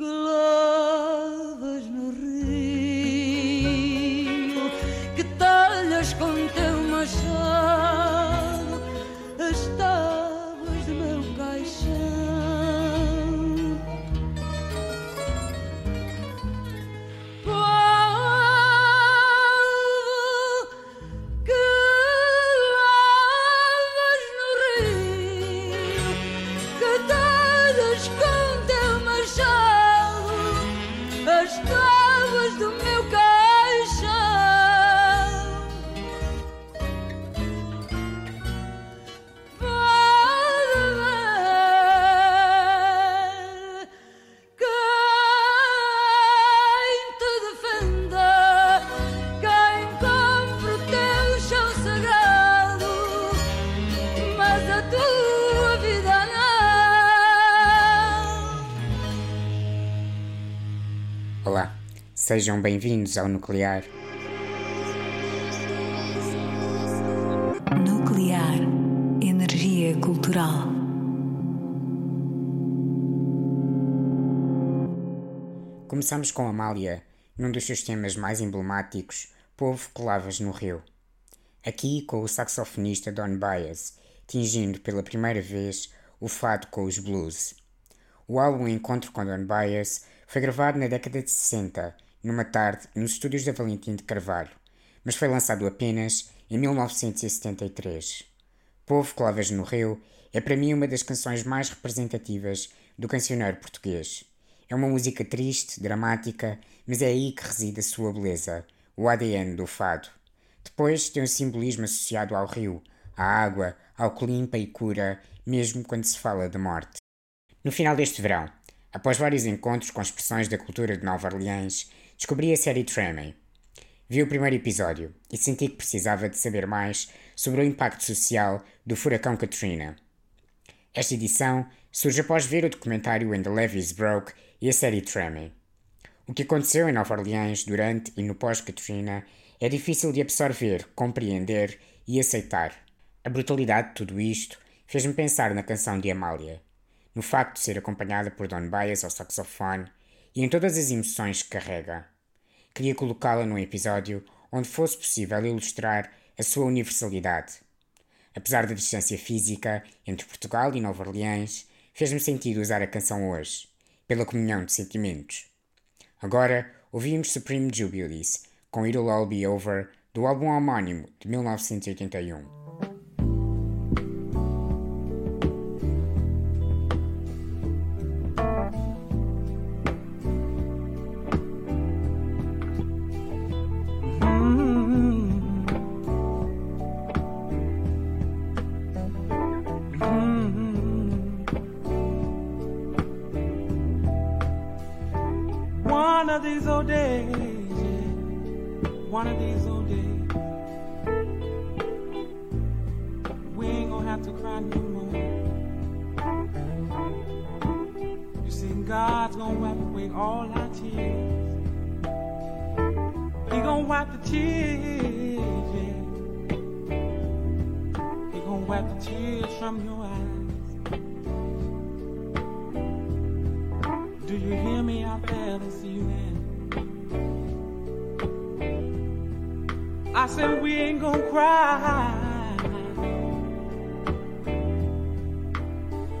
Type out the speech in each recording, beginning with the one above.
que sejam bem-vindos ao Nuclear. Nuclear Energia Cultural. Começamos com Amália, num dos seus temas mais emblemáticos, Povo que Lavas no Rio. Aqui com o saxofonista Don Bias, tingindo pela primeira vez o fado com os blues. O álbum Encontro com Don Bias foi gravado na década de 60, numa tarde nos estúdios da Valentim de Carvalho, mas foi lançado apenas em 1973. Povo Lavas no Rio é para mim uma das canções mais representativas do cancioneiro português. É uma música triste, dramática, mas é aí que reside a sua beleza, o ADN do fado. Depois tem um simbolismo associado ao rio, à água, ao que limpa e cura, mesmo quando se fala de morte. No final deste verão, após vários encontros com expressões da cultura de Nova Orleans, descobri a série Tremé. Vi o primeiro episódio e senti que precisava de saber mais sobre o impacto social do furacão Katrina. Esta edição surge após ver o documentário When the Levees Broke e a série Tremé. O que aconteceu em Nova Orleans durante e no pós-Katrina é difícil de absorver, compreender e aceitar. A brutalidade de tudo isto fez-me pensar na canção de Amália, no facto de ser acompanhada por Don Bias ao saxofone e em todas as emoções que carrega. Queria colocá-la num episódio onde fosse possível ilustrar a sua universalidade. Apesar da distância física entre Portugal e Nova Orleans, fez-me sentido usar a canção hoje, pela comunhão de sentimentos. Agora ouvimos Supreme Jubilees, com It'll All Be Over, do álbum homónimo de 1981. God's gonna wipe away all our tears. He gonna wipe the tears, yeah. He gonna wipe the tears from your eyes. Do you hear me out there this evening? I said we ain't gonna cry.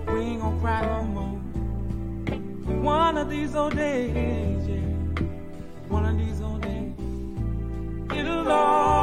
We ain't gonna cry no of these old days, yeah. One of these old days, it'll all.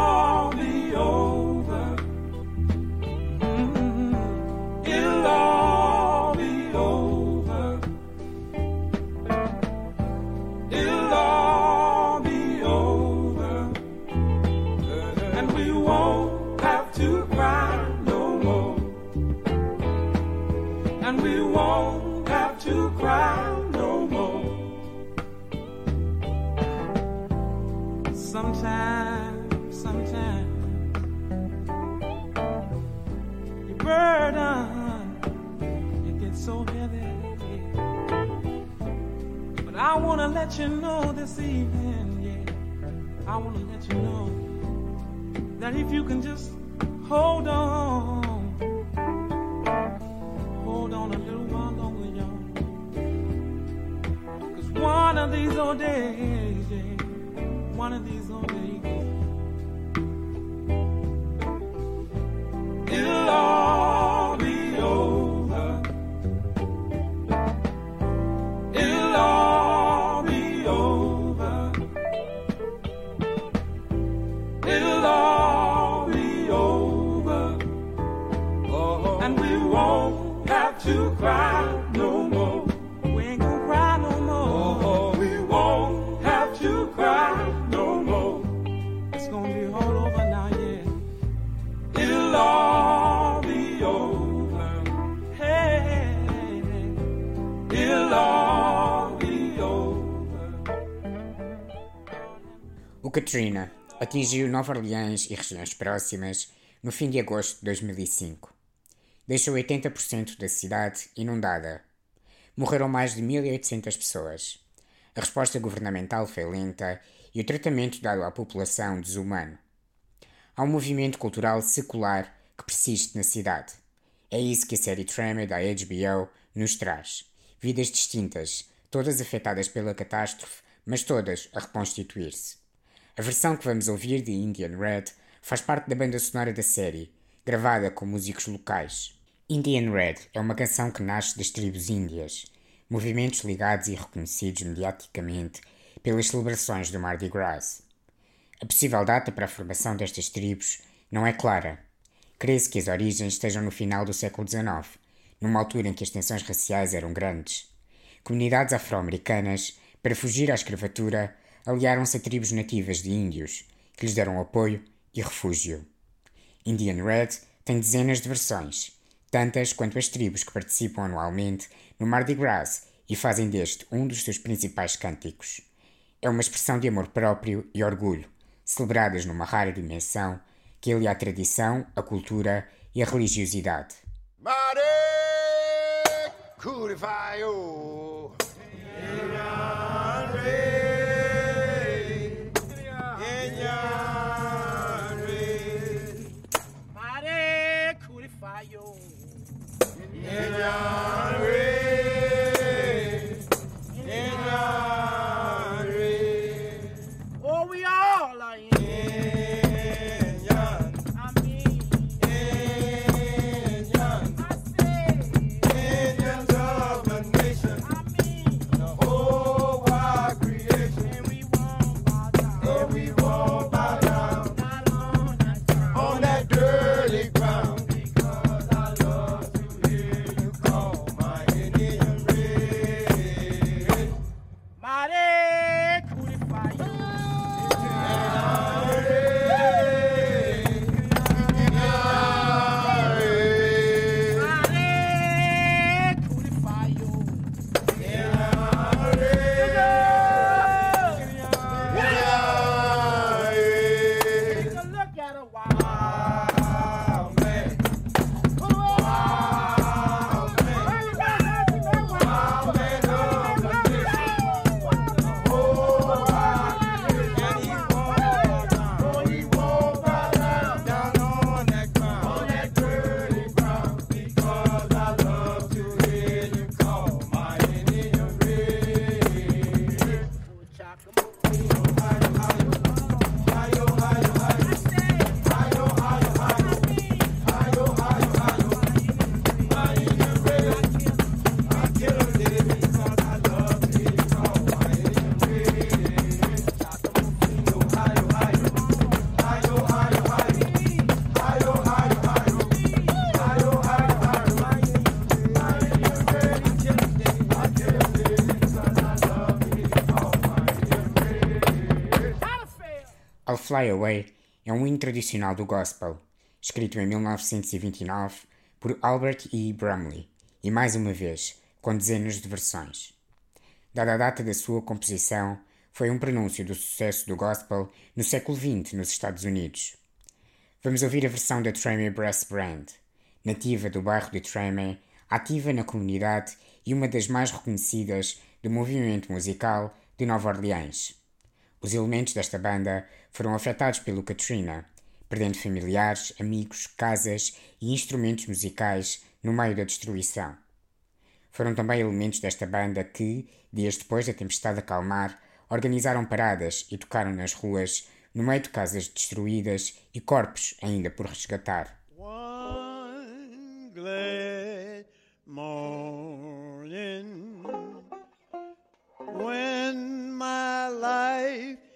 Let you know this evening, yeah. I wanna let you know that if you can just hold on, hold on a little while longer, y'all. Cause one of these old days, one of these old days. Katrina atingiu Nova Orleans e regiões próximas no fim de agosto de 2005. Deixou 80% da cidade inundada. Morreram mais de 1.800 pessoas. A resposta governamental foi lenta e o tratamento dado à população desumano. Há um movimento cultural secular que persiste na cidade. É isso que a série Tremor da HBO nos traz. Vidas distintas, todas afetadas pela catástrofe, mas todas a reconstituir-se. A versão que vamos ouvir de Indian Red faz parte da banda sonora da série, gravada com músicos locais. Indian Red é uma canção que nasce das tribos índias, movimentos ligados e reconhecidos mediaticamente pelas celebrações do Mardi Gras. A possível data para a formação destas tribos não é clara. Crê-se que as origens estejam no final do século XIX, numa altura em que as tensões raciais eram grandes. Comunidades afro-americanas, para fugir à escravatura, aliaram-se a tribos nativas de índios, que lhes deram apoio e refúgio. Indian Red tem dezenas de versões, tantas quanto as tribos que participam anualmente no Mardi Gras e fazem deste um dos seus principais cânticos. É uma expressão de amor próprio e orgulho, celebradas numa rara dimensão que alia a tradição, a cultura e a religiosidade. Mare Kurifayo. Fly Away é um hino tradicional do gospel, escrito em 1929 por Albert E. Brumley, e mais uma vez, com dezenas de versões. Dada a data da sua composição, foi um prenúncio do sucesso do gospel no século XX nos Estados Unidos. Vamos ouvir a versão da Treme Brass Band, nativa do bairro de Treme, ativa na comunidade e uma das mais reconhecidas do movimento musical de Nova Orleans. Os elementos desta banda foram afetados pelo Katrina, perdendo familiares, amigos, casas e instrumentos musicais no meio da destruição. Foram também elementos desta banda que, dias depois da tempestade acalmar, organizaram paradas e tocaram nas ruas, no meio de casas destruídas e corpos ainda por resgatar. One glad morning when my life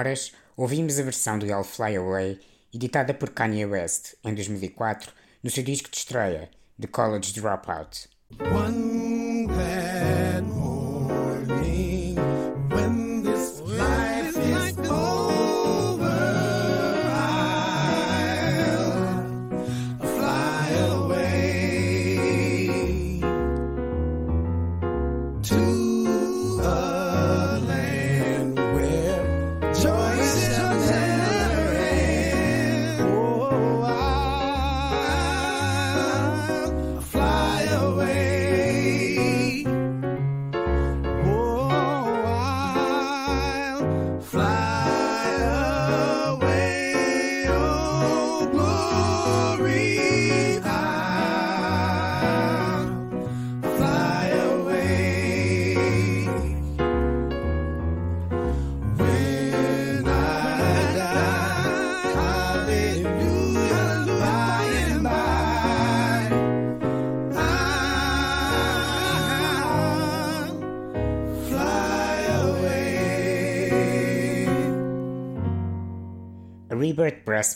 Sem demoras, ouvimos a versão do I'll Fly Away, editada por Kanye West em 2004, no seu disco de estreia, The College Dropout. One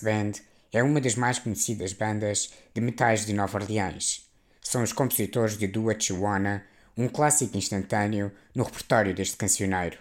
Band é uma das mais conhecidas bandas de metais de Nova Orleans. São os compositores de Do What You Wanna, um clássico instantâneo no repertório deste cancioneiro.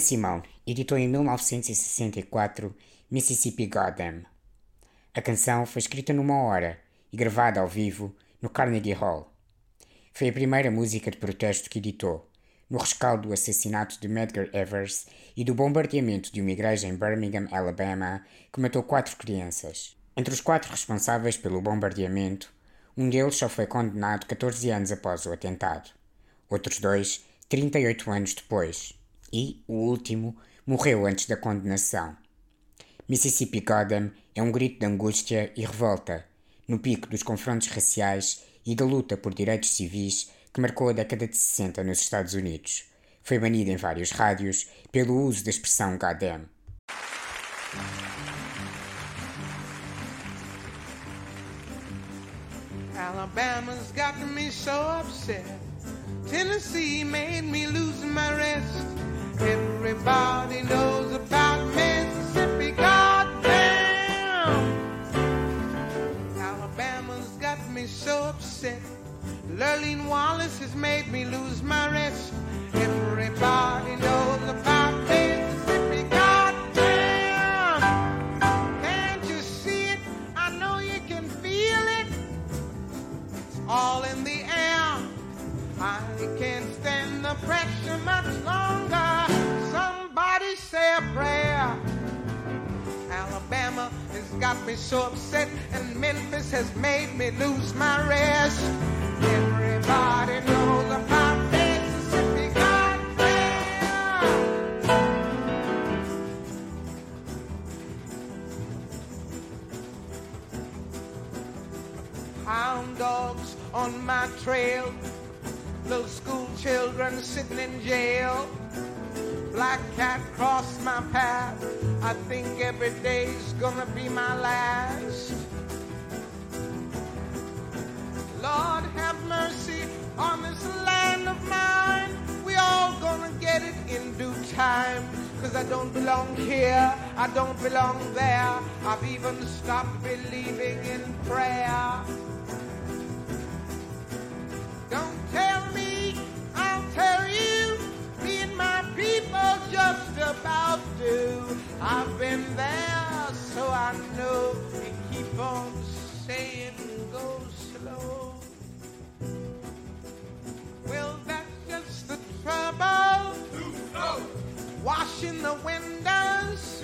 Simone editou em 1964 Mississippi Goddam. A canção foi escrita numa hora e gravada ao vivo no Carnegie Hall. Foi a primeira música de protesto que editou, no rescaldo do assassinato de Medgar Evers e do bombardeamento de uma igreja em Birmingham, Alabama, que matou quatro crianças. Entre os quatro responsáveis pelo bombardeamento, um deles só foi condenado 14 anos após o atentado. Outros dois, 38 anos depois. E, o último, morreu antes da condenação. Mississippi Goddam é um grito de angústia e revolta, no pico dos confrontos raciais e da luta por direitos civis que marcou a década de 60 nos Estados Unidos. Foi banido em vários rádios pelo uso da expressão Goddam. Alabama's got me so upset. Tennessee made me lose my rest. Everybody knows about Mississippi. Goddamn! Alabama's got me so upset. Lurleen Wallace has made me lose my rest. Everybody knows about Mississippi. Goddamn! Can't you see it? I know you can feel it. It's all in the air. I can't stand the pressure much longer. Got me so upset, and Memphis has made me lose my rest. Everybody knows about Mississippi. Goddamn! Hound dogs on my trail, little school children sitting in jail. Black cat crossed my path. I think every day's gonna be my last. Lord, have mercy on this land of mine. We all gonna get it in due time. Cause I don't belong here, I don't belong there. I've even stopped believing in prayer. My just about do. I've been there, so I know. We keep on saying go slow. Well, that's just the trouble. Washing the windows.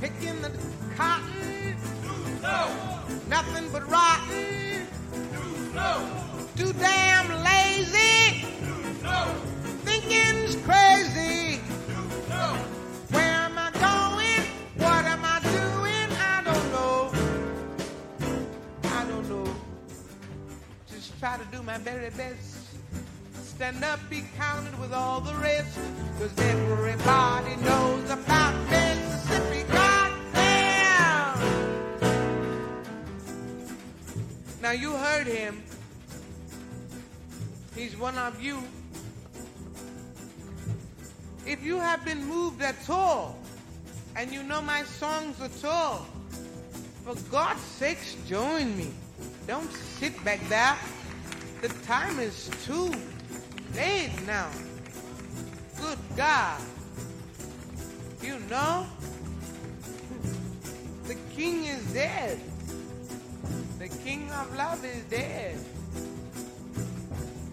Picking the cotton. Nothing but rotten. Too damn do my very best. Stand up, be counted with all the rest. Cause everybody knows about Mississippi. Goddamn! Now you heard him. He's one of you. If you have been moved at all, and you know my songs at all, for God's sakes, join me. Don't sit back there. The time is too late now. Good God. You know, the king is dead. The king of love is dead.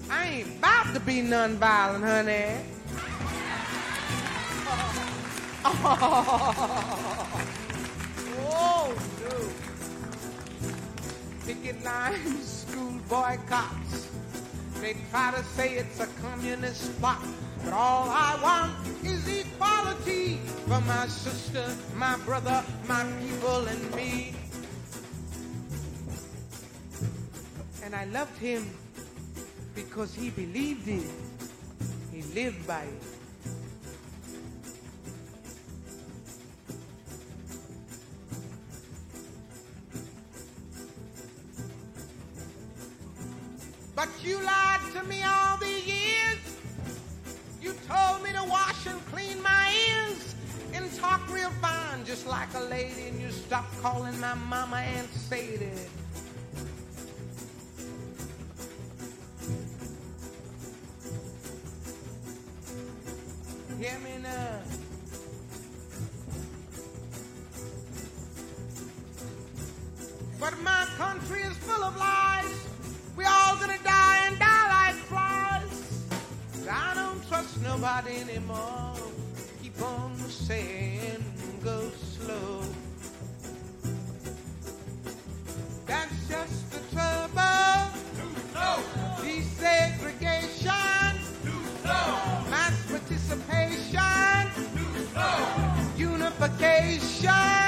I ain't about to be non-violent, honey. Oh, no. Picket lines, school boycotts. They try to say it's a communist plot. But all I want is equality for my sister, my brother, my people, and me. And I loved him because he believed it. He lived by it. You lied to me all these years. You told me to wash and clean my ears and talk real fine, just like a lady, and you stopped calling my mama Aunt Sadie. Hear me now. nobody anymore. Keep on saying, go slow. That's just the trouble. No. Desegregation. No. Mass participation. No. Unification.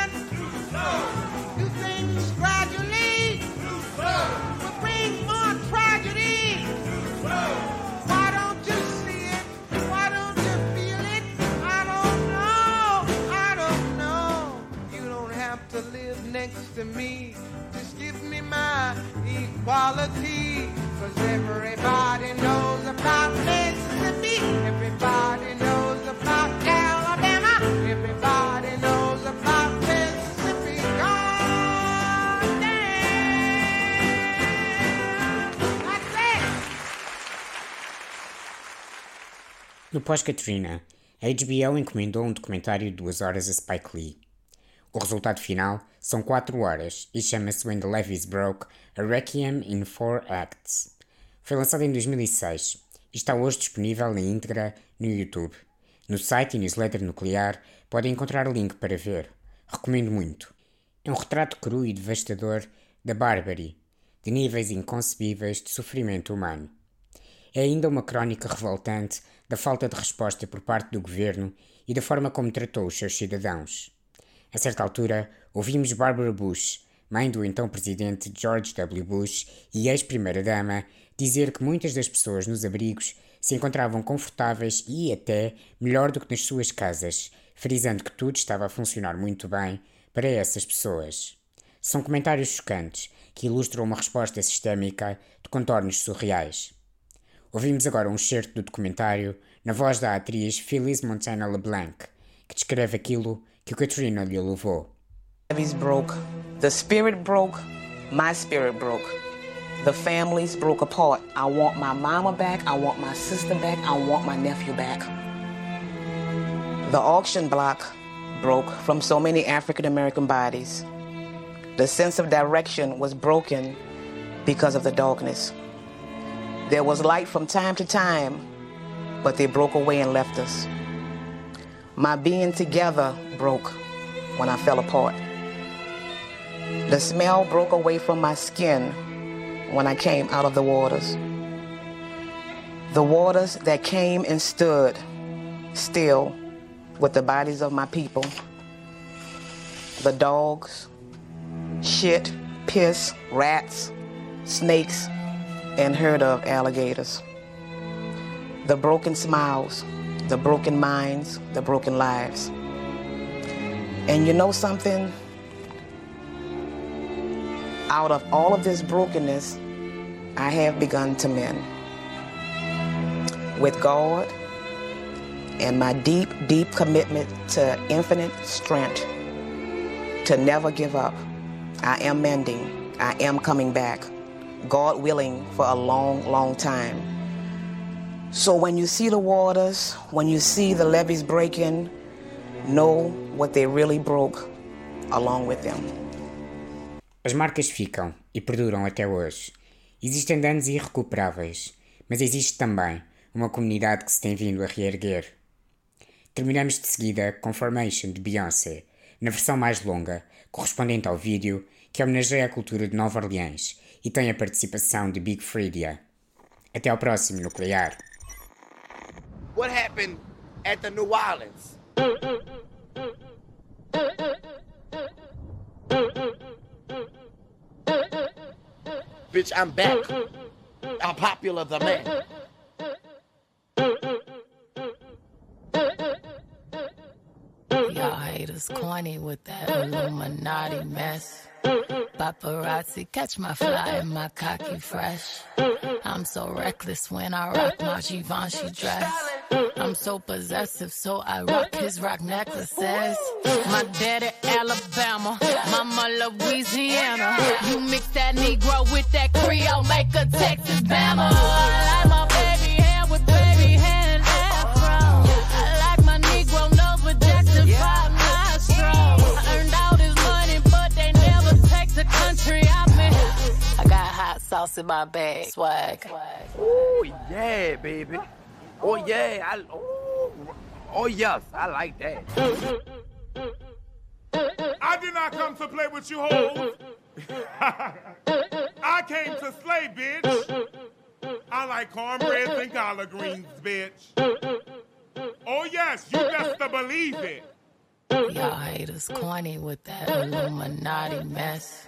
Me. Just give me my equality. Cause everybody knows about Mississippi. Everybody knows about Alabama. Everybody knows about Mississippi. God damn. That's it. No pós-Katrina, a HBO encomendou um documentário de duas horas a Spike Lee. O resultado final são 4 horas e chama-se When the Levees Broke, A Requiem in Four Acts. Foi lançado em 2006 e está hoje disponível na íntegra no YouTube. No site e newsletter nuclear podem encontrar o link para ver. Recomendo muito. É um retrato cru e devastador da bárbare, de níveis inconcebíveis de sofrimento humano. É ainda uma crónica revoltante da falta de resposta por parte do governo e da forma como tratou os seus cidadãos. A certa altura, ouvimos Barbara Bush, mãe do então presidente George W. Bush e ex-primeira-dama, dizer que muitas das pessoas nos abrigos se encontravam confortáveis e até melhor do que nas suas casas, frisando que tudo estava a funcionar muito bem para essas pessoas. São comentários chocantes que ilustram uma resposta sistémica de contornos surreais. Ouvimos agora um excerto do documentário na voz da atriz Phyllis Montana LeBlanc, que descreve aquilo que o Katrina lhe levou. Levees broke. The spirit broke. My spirit broke. The families broke apart. I want my mama back. I want my sister back. I want my nephew back. The auction block broke from so many African American bodies. The sense of direction was broken because of the darkness. There was light from time to time, but they broke away and left us. My being together broke when I fell apart. The smell broke away from my skin when I came out of the waters. The waters that came and stood still with the bodies of my people. The dogs, shit, piss, rats, snakes, and herd of alligators. The broken smiles, the broken minds, the broken lives. And you know something? Out of all of this brokenness, I have begun to mend. With God and my deep, deep commitment to infinite strength to never give up, I am mending. I am coming back. God willing for a long, long time. So when you see the waters, when you see the levees breaking, know what they really broke along with them. As marcas ficam e perduram até hoje. Existem danos irrecuperáveis, mas existe também uma comunidade que se tem vindo a reerguer. Terminamos de seguida com Formation de Beyoncé, na versão mais longa, correspondente ao vídeo, que homenageia a cultura de Nova Orleans e tem a participação de Big Freedia. Até ao próximo nuclear. What happened at the New Orleans? Bitch, I'm back. I'm popular the man. Y'all haters corny with that Illuminati mess. Paparazzi, catch my fly and my cocky fresh. I'm so reckless when I rock my Givenchy dress. I'm so possessive, so I rock his rock necklaces. My daddy Alabama, mama Louisiana. You mix that Negro with that Creole, make a Texas Bama. I like my baby hair with baby hair and afro. I like my Negro nose with Jackson 5 nostrils. I earned all this money, but they never take the country I'm in. I got hot sauce in my bag, swag. Oh yeah, baby. Oh yeah, I, oh, oh yes, I like that. I did not come to play with you hoes. I came to slay, bitch. I like cornbread and collard greens, bitch. Oh yes, you best to believe it. Y'all haters corny with that Illuminati mess.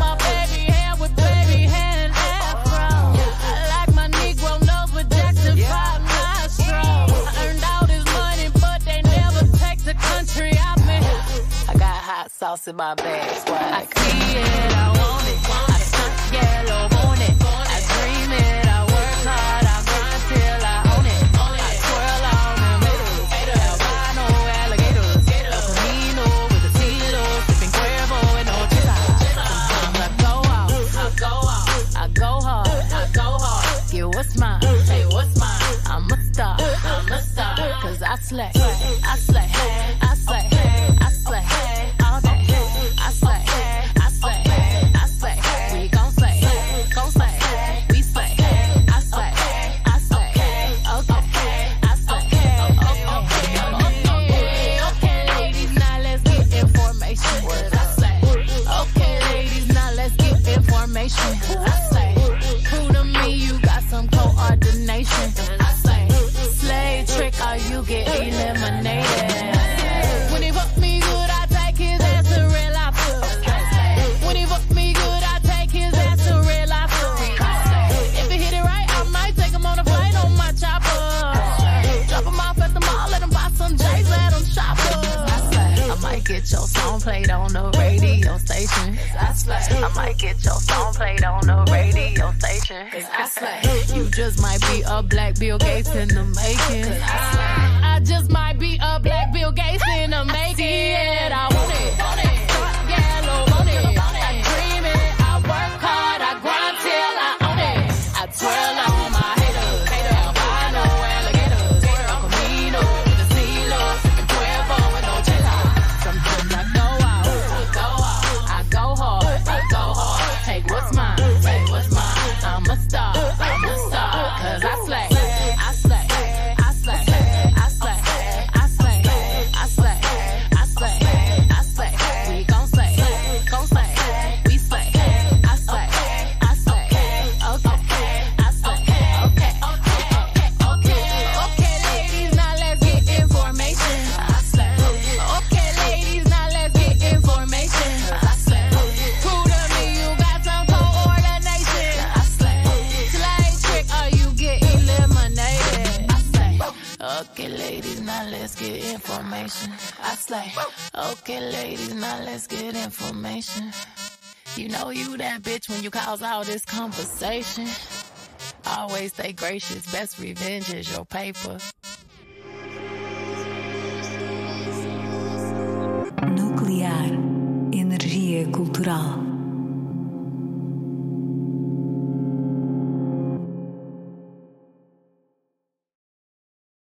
sauce in my bag. Swag. I see it, I want it. I stunt yellow want it. I dream it, I work hard, I grind till I own it. I twirl on the middles. Albino alligators. A Camino with a Tilo. Sipping Cuervo and Ochila. I go out, I go out. I go hard, I go hard. Yeah, what's mine? Hey, what's mine? I'm a star, I'm a star. Cause I slay, I slay. I conversation. Always stay gracious. Best revenge is your paper. Nuclear Energia Cultural